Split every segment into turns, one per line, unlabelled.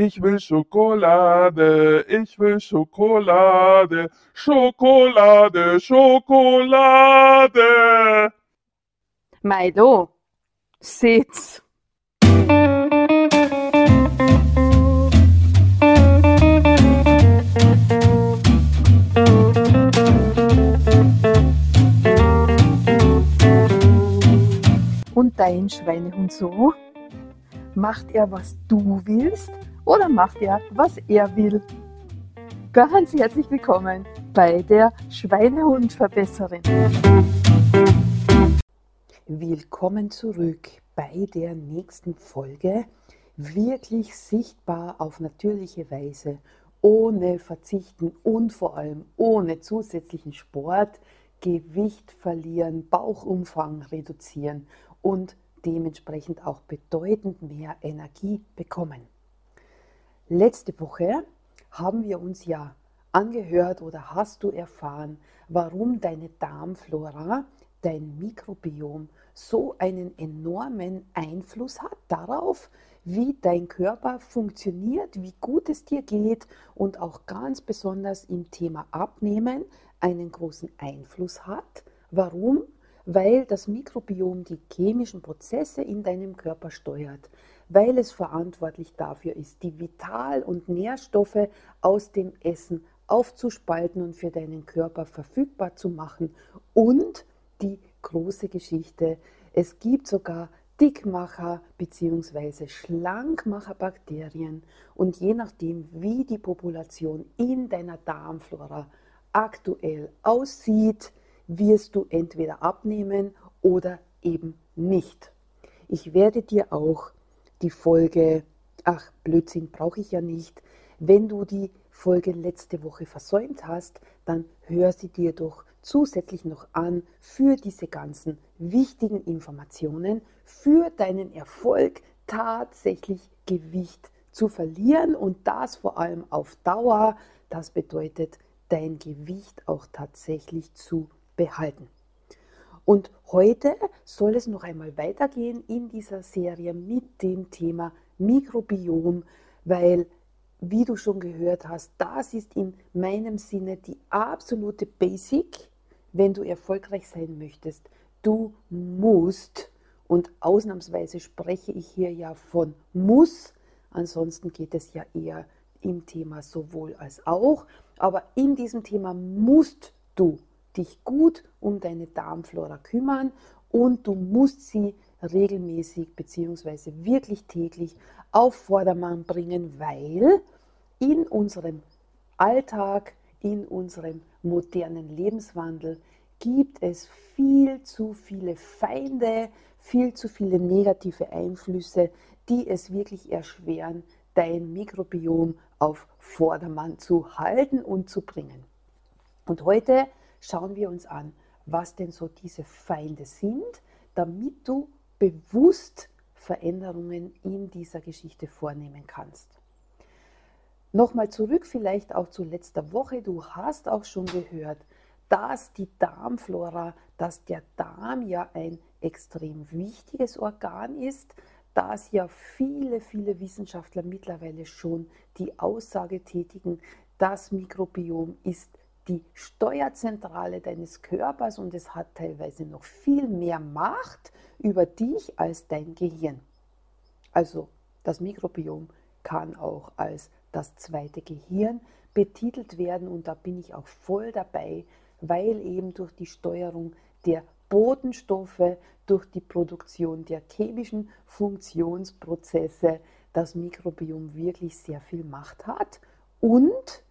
Ich will Schokolade, ich will Schokolade, Schokolade, Schokolade.
Milo, sitz. Und dein Schweinehund so? Macht er, was du willst oder macht er, was er will? Ganz herzlich willkommen bei der Schweinehundverbesserin. Willkommen zurück bei der nächsten Folge. Wirklich sichtbar auf natürliche Weise, ohne Verzichten und vor allem ohne zusätzlichen Sport, Gewicht verlieren, Bauchumfang reduzieren und dementsprechend auch bedeutend mehr Energie bekommen. Letzte Woche haben wir uns ja angehört oder hast du erfahren, warum deine Darmflora, dein Mikrobiom so einen enormen Einfluss hat darauf, wie dein Körper funktioniert, wie gut es dir geht und auch ganz besonders im Thema Abnehmen einen großen Einfluss hat. Warum? weil das Mikrobiom die chemischen Prozesse in deinem Körper steuert, weil es verantwortlich dafür ist, die Vital- und Nährstoffe aus dem Essen aufzuspalten und für deinen Körper verfügbar zu machen. Und die große Geschichte, es gibt sogar Dickmacher bzw. Schlankmacherbakterien und je nachdem, wie die Population in deiner Darmflora aktuell aussieht, wirst du entweder abnehmen oder eben nicht. Ich werde dir auch die Folge, ach Blödsinn brauche ich ja nicht, wenn du die Folge letzte Woche versäumt hast, dann hör sie dir doch zusätzlich noch an für diese ganzen wichtigen Informationen, für deinen Erfolg tatsächlich Gewicht zu verlieren und das vor allem auf Dauer. Das bedeutet, dein Gewicht auch tatsächlich zu behalten. Und heute soll es noch einmal weitergehen in dieser Serie mit dem Thema Mikrobiom, weil, wie du schon gehört hast, das ist in meinem Sinne die absolute Basic, wenn du erfolgreich sein möchtest. Du musst, und ausnahmsweise spreche ich hier ja von muss, ansonsten geht es ja eher im Thema sowohl als auch, aber in diesem Thema musst du dich gut um deine Darmflora kümmern und du musst sie regelmäßig bzw. wirklich täglich auf Vordermann bringen, weil in unserem Alltag, in unserem modernen Lebenswandel gibt es viel zu viele Feinde, viel zu viele negative Einflüsse, die es wirklich erschweren, dein Mikrobiom auf Vordermann zu halten und zu bringen. Und heute schauen wir uns an, was denn so diese Feinde sind, damit du bewusst Veränderungen in dieser Geschichte vornehmen kannst. Nochmal zurück vielleicht auch zu letzter Woche. Du hast auch schon gehört, dass die Darmflora, dass der Darm ja ein extrem wichtiges Organ ist, dass ja viele, viele Wissenschaftler mittlerweile schon die Aussage tätigen, das Mikrobiom ist die Steuerzentrale deines Körpers und es hat teilweise noch viel mehr Macht über dich als dein Gehirn. Also das Mikrobiom kann auch als das zweite Gehirn betitelt werden und da bin ich auch voll dabei, weil eben durch die Steuerung der Botenstoffe, durch die Produktion der chemischen Funktionsprozesse das Mikrobiom wirklich sehr viel Macht hat und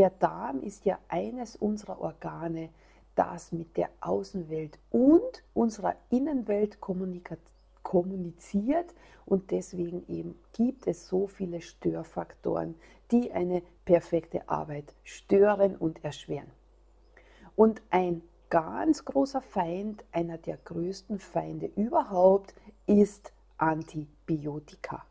der Darm ist ja eines unserer Organe, das mit der Außenwelt und unserer Innenwelt kommuniziert und deswegen eben gibt es so viele Störfaktoren, die eine perfekte Arbeit stören und erschweren. Und ein ganz großer Feind, einer der größten Feinde überhaupt, ist Antibiotika.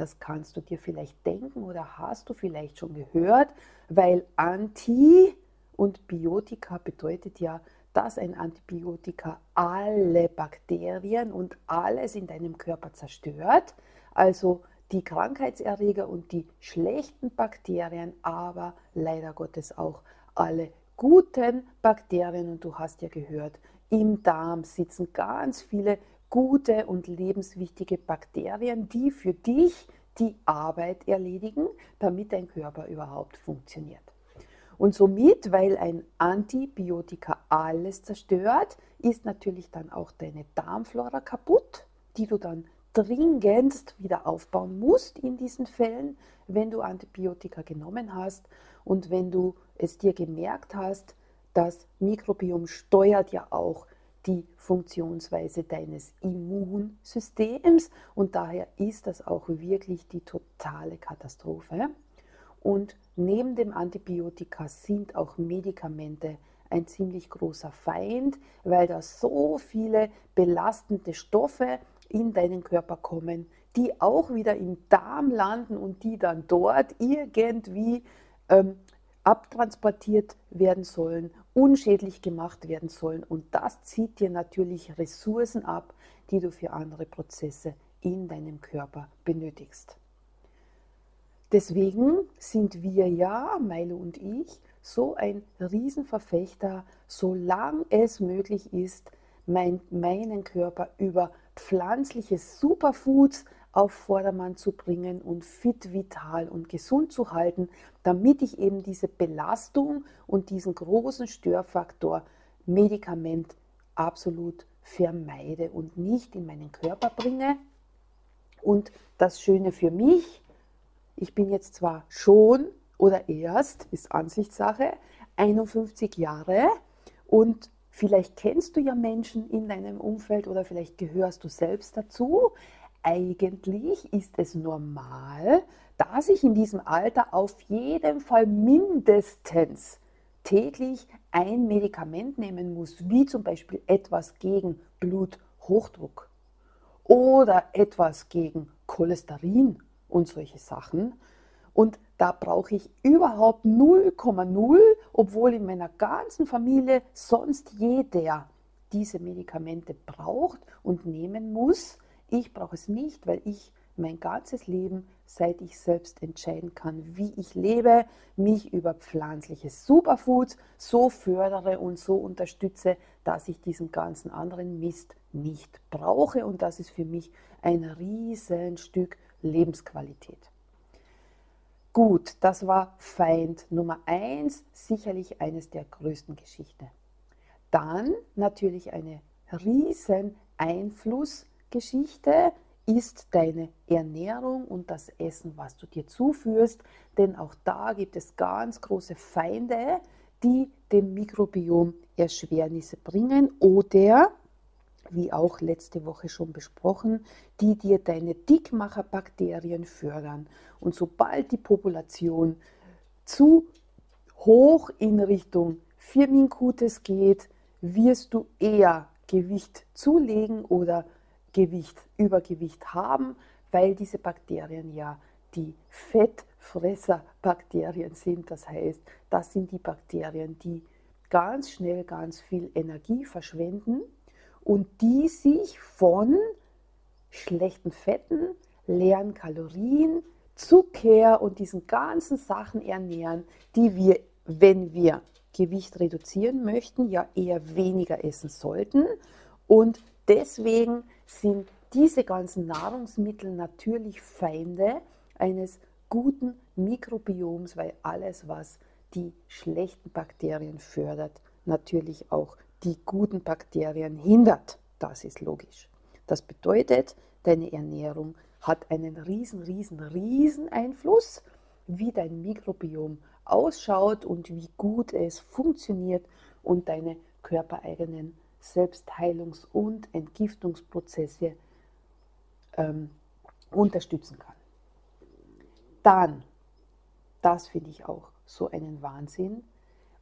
Das kannst du dir vielleicht denken oder hast du vielleicht schon gehört, weil Anti und Biotika bedeutet ja, dass ein Antibiotika alle Bakterien und alles in deinem Körper zerstört. Also die Krankheitserreger und die schlechten Bakterien, aber leider Gottes auch alle guten Bakterien. Und du hast ja gehört, im Darm sitzen ganz viele gute und lebenswichtige Bakterien, die für dich die Arbeit erledigen, damit dein Körper überhaupt funktioniert. Und somit, weil ein Antibiotika alles zerstört, ist natürlich dann auch deine Darmflora kaputt, die du dann dringendst wieder aufbauen musst in diesen Fällen, wenn du Antibiotika genommen hast und wenn du es dir gemerkt hast, das Mikrobiom steuert ja auch die Funktionsweise deines Immunsystems und daher ist das auch wirklich die totale Katastrophe. Und neben dem Antibiotika sind auch Medikamente ein ziemlich großer Feind, weil da so viele belastende Stoffe in deinen Körper kommen, die auch wieder im Darm landen und die dann dort irgendwie ähm, abtransportiert werden sollen, unschädlich gemacht werden sollen. Und das zieht dir natürlich Ressourcen ab, die du für andere Prozesse in deinem Körper benötigst. Deswegen sind wir ja, Meile und ich, so ein Riesenverfechter, solange es möglich ist, mein, meinen Körper über pflanzliche Superfoods auf Vordermann zu bringen und fit, vital und gesund zu halten, damit ich eben diese Belastung und diesen großen Störfaktor Medikament absolut vermeide und nicht in meinen Körper bringe. Und das Schöne für mich, ich bin jetzt zwar schon oder erst, ist Ansichtssache, 51 Jahre und vielleicht kennst du ja Menschen in deinem Umfeld oder vielleicht gehörst du selbst dazu, eigentlich ist es normal, dass ich in diesem Alter auf jeden Fall mindestens täglich ein Medikament nehmen muss, wie zum Beispiel etwas gegen Bluthochdruck oder etwas gegen Cholesterin und solche Sachen. Und da brauche ich überhaupt 0,0, obwohl in meiner ganzen Familie sonst jeder diese Medikamente braucht und nehmen muss. Ich brauche es nicht, weil ich mein ganzes Leben, seit ich selbst entscheiden kann, wie ich lebe, mich über pflanzliche Superfoods so fördere und so unterstütze, dass ich diesen ganzen anderen Mist nicht brauche. Und das ist für mich ein Riesenstück Lebensqualität. Gut, das war Feind Nummer eins, sicherlich eines der größten Geschichten. Dann natürlich eine riesen Einfluss Geschichte ist deine Ernährung und das Essen, was du dir zuführst, denn auch da gibt es ganz große Feinde, die dem Mikrobiom Erschwernisse bringen oder, wie auch letzte Woche schon besprochen, die dir deine Dickmacherbakterien fördern. Und sobald die Population zu hoch in Richtung Firminkutes geht, wirst du eher Gewicht zulegen oder Gewicht, Übergewicht haben, weil diese Bakterien ja die Fettfresserbakterien sind. Das heißt, das sind die Bakterien, die ganz schnell ganz viel Energie verschwenden und die sich von schlechten Fetten, leeren Kalorien, Zucker und diesen ganzen Sachen ernähren, die wir, wenn wir Gewicht reduzieren möchten, ja eher weniger essen sollten. Und deswegen sind diese ganzen Nahrungsmittel natürlich Feinde eines guten Mikrobioms, weil alles, was die schlechten Bakterien fördert, natürlich auch die guten Bakterien hindert. Das ist logisch. Das bedeutet, deine Ernährung hat einen riesen, riesen, riesen Einfluss, wie dein Mikrobiom ausschaut und wie gut es funktioniert und deine körpereigenen Selbstheilungs- und Entgiftungsprozesse ähm, unterstützen kann. Dann, das finde ich auch so einen Wahnsinn,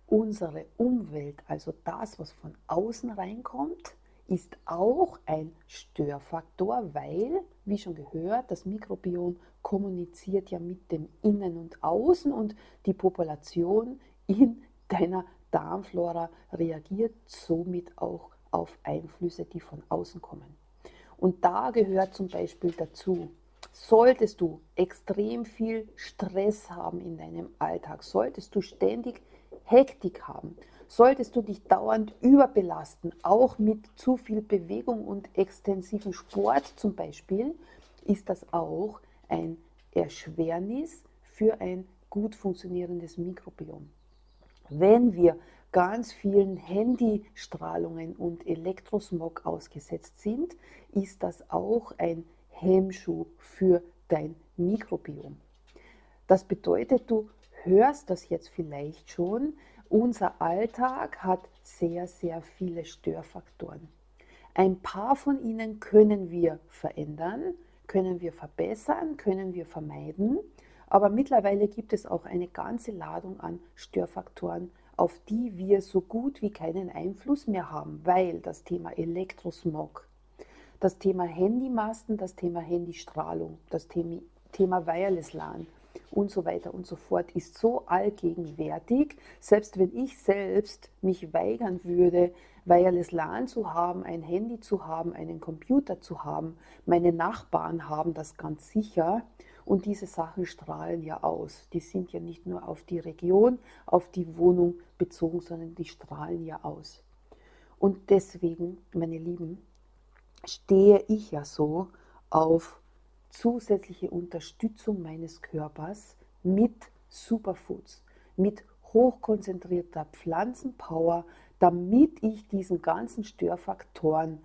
unsere Umwelt, also das, was von außen reinkommt, ist auch ein Störfaktor, weil, wie schon gehört, das Mikrobiom kommuniziert ja mit dem Innen und Außen und die Population in deiner Darmflora reagiert somit auch auf Einflüsse, die von außen kommen. Und da gehört zum Beispiel dazu Solltest du extrem viel Stress haben in deinem Alltag, solltest du ständig Hektik haben, solltest du dich dauernd überbelasten, auch mit zu viel Bewegung und extensivem Sport zum Beispiel, ist das auch ein Erschwernis für ein gut funktionierendes Mikrobiom. Wenn wir ganz vielen Handystrahlungen und Elektrosmog ausgesetzt sind, ist das auch ein Hemmschuh für dein Mikrobiom. Das bedeutet, du hörst das jetzt vielleicht schon, unser Alltag hat sehr, sehr viele Störfaktoren. Ein paar von ihnen können wir verändern, können wir verbessern, können wir vermeiden, aber mittlerweile gibt es auch eine ganze Ladung an Störfaktoren, auf die wir so gut wie keinen Einfluss mehr haben, weil das Thema Elektrosmog, das Thema Handymasten, das Thema Handystrahlung, das Thema Wireless LAN und so weiter und so fort ist so allgegenwärtig, selbst wenn ich selbst mich weigern würde, Wireless LAN zu haben, ein Handy zu haben, einen Computer zu haben, meine Nachbarn haben das ganz sicher, und diese Sachen strahlen ja aus. Die sind ja nicht nur auf die Region, auf die Wohnung bezogen, sondern die strahlen ja aus. Und deswegen, meine Lieben, stehe ich ja so auf zusätzliche Unterstützung meines Körpers mit Superfoods, mit hochkonzentrierter Pflanzenpower, damit ich diesen ganzen Störfaktoren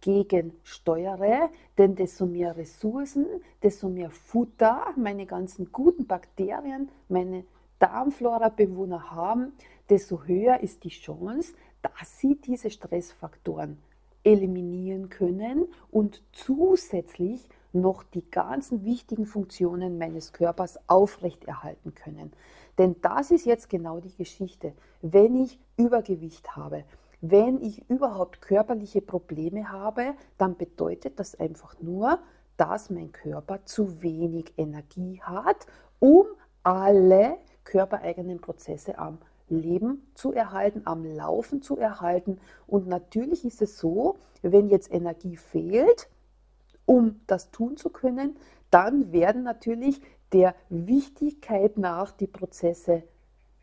gegensteuere, denn desto mehr Ressourcen, desto mehr Futter meine ganzen guten Bakterien, meine Darmflora-Bewohner haben, desto höher ist die Chance, dass sie diese Stressfaktoren eliminieren können und zusätzlich noch die ganzen wichtigen Funktionen meines Körpers aufrechterhalten können. Denn das ist jetzt genau die Geschichte. Wenn ich Übergewicht habe, wenn ich überhaupt körperliche Probleme habe, dann bedeutet das einfach nur, dass mein Körper zu wenig Energie hat, um alle körpereigenen Prozesse am Leben zu erhalten, am Laufen zu erhalten. Und natürlich ist es so, wenn jetzt Energie fehlt, um das tun zu können, dann werden natürlich der Wichtigkeit nach die Prozesse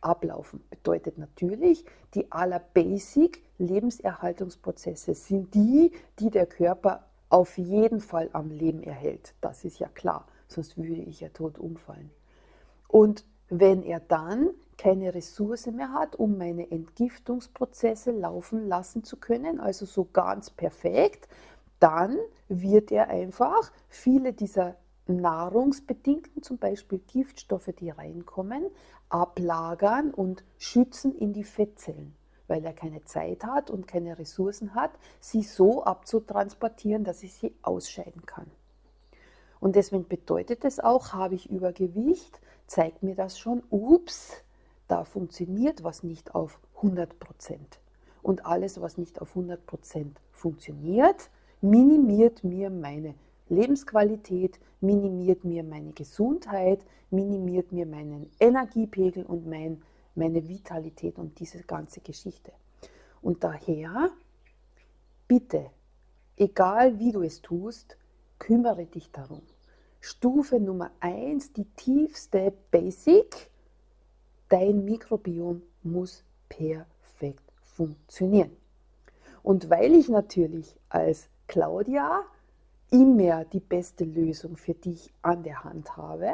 ablaufen. Bedeutet natürlich, die aller Basic Lebenserhaltungsprozesse sind die, die der Körper auf jeden Fall am Leben erhält. Das ist ja klar, sonst würde ich ja tot umfallen. Und wenn er dann keine Ressource mehr hat, um meine Entgiftungsprozesse laufen lassen zu können, also so ganz perfekt, dann wird er einfach viele dieser nahrungsbedingten, zum Beispiel Giftstoffe, die reinkommen, ablagern und schützen in die Fettzellen, weil er keine Zeit hat und keine Ressourcen hat, sie so abzutransportieren, dass ich sie ausscheiden kann. Und deswegen bedeutet es auch, habe ich Übergewicht, zeigt mir das schon, ups, da funktioniert was nicht auf 100 Prozent. Und alles, was nicht auf 100 Prozent funktioniert, minimiert mir meine Lebensqualität, minimiert mir meine Gesundheit, minimiert mir meinen Energiepegel und mein, meine Vitalität und diese ganze Geschichte. Und daher, bitte, egal wie du es tust, kümmere dich darum. Stufe Nummer 1, die tiefste Basic, dein Mikrobiom muss perfekt funktionieren. Und weil ich natürlich als Claudia immer die beste Lösung für dich an der Hand habe,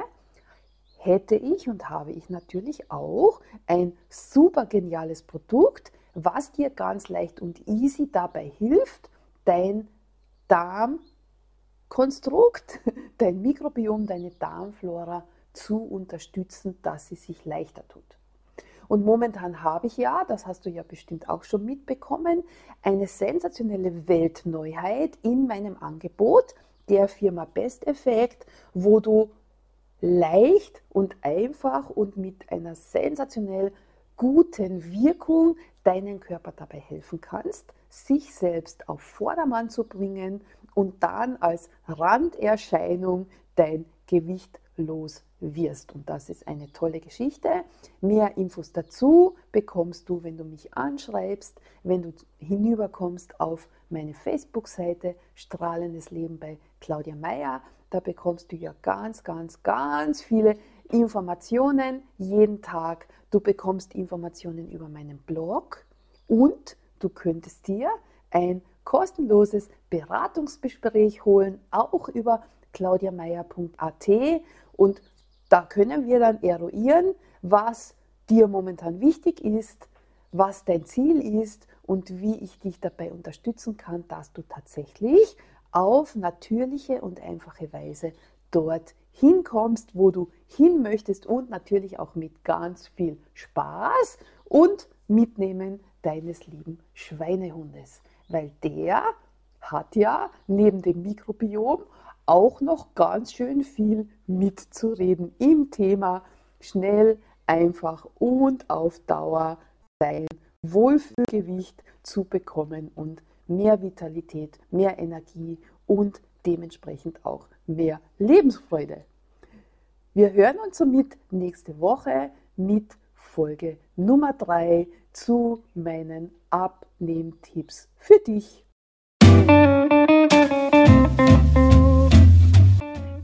hätte ich und habe ich natürlich auch ein super geniales Produkt, was dir ganz leicht und easy dabei hilft, dein Darmkonstrukt, dein Mikrobiom, deine Darmflora zu unterstützen, dass sie sich leichter tut. Und momentan habe ich ja, das hast du ja bestimmt auch schon mitbekommen, eine sensationelle Weltneuheit in meinem Angebot der Firma Best Effect, wo du leicht und einfach und mit einer sensationell guten Wirkung deinen Körper dabei helfen kannst, sich selbst auf Vordermann zu bringen und dann als Randerscheinung dein Gewicht los wirst. Und das ist eine tolle Geschichte. Mehr Infos dazu bekommst du, wenn du mich anschreibst, wenn du hinüberkommst auf meine Facebook-Seite Strahlendes Leben bei Claudia Meyer. Da bekommst du ja ganz, ganz, ganz viele Informationen jeden Tag. Du bekommst Informationen über meinen Blog und du könntest dir ein kostenloses Beratungsgespräch holen, auch über claudiameier.at und da können wir dann eruieren, was dir momentan wichtig ist, was dein Ziel ist und wie ich dich dabei unterstützen kann, dass du tatsächlich auf natürliche und einfache Weise dort hinkommst, wo du hin möchtest und natürlich auch mit ganz viel Spaß und Mitnehmen deines lieben Schweinehundes, weil der hat ja neben dem Mikrobiom auch noch ganz schön viel mitzureden im Thema schnell, einfach und auf Dauer sein Wohlfühlgewicht zu bekommen und mehr Vitalität, mehr Energie und dementsprechend auch mehr Lebensfreude. Wir hören uns somit nächste Woche mit Folge Nummer 3 zu meinen Abnehmtipps für dich.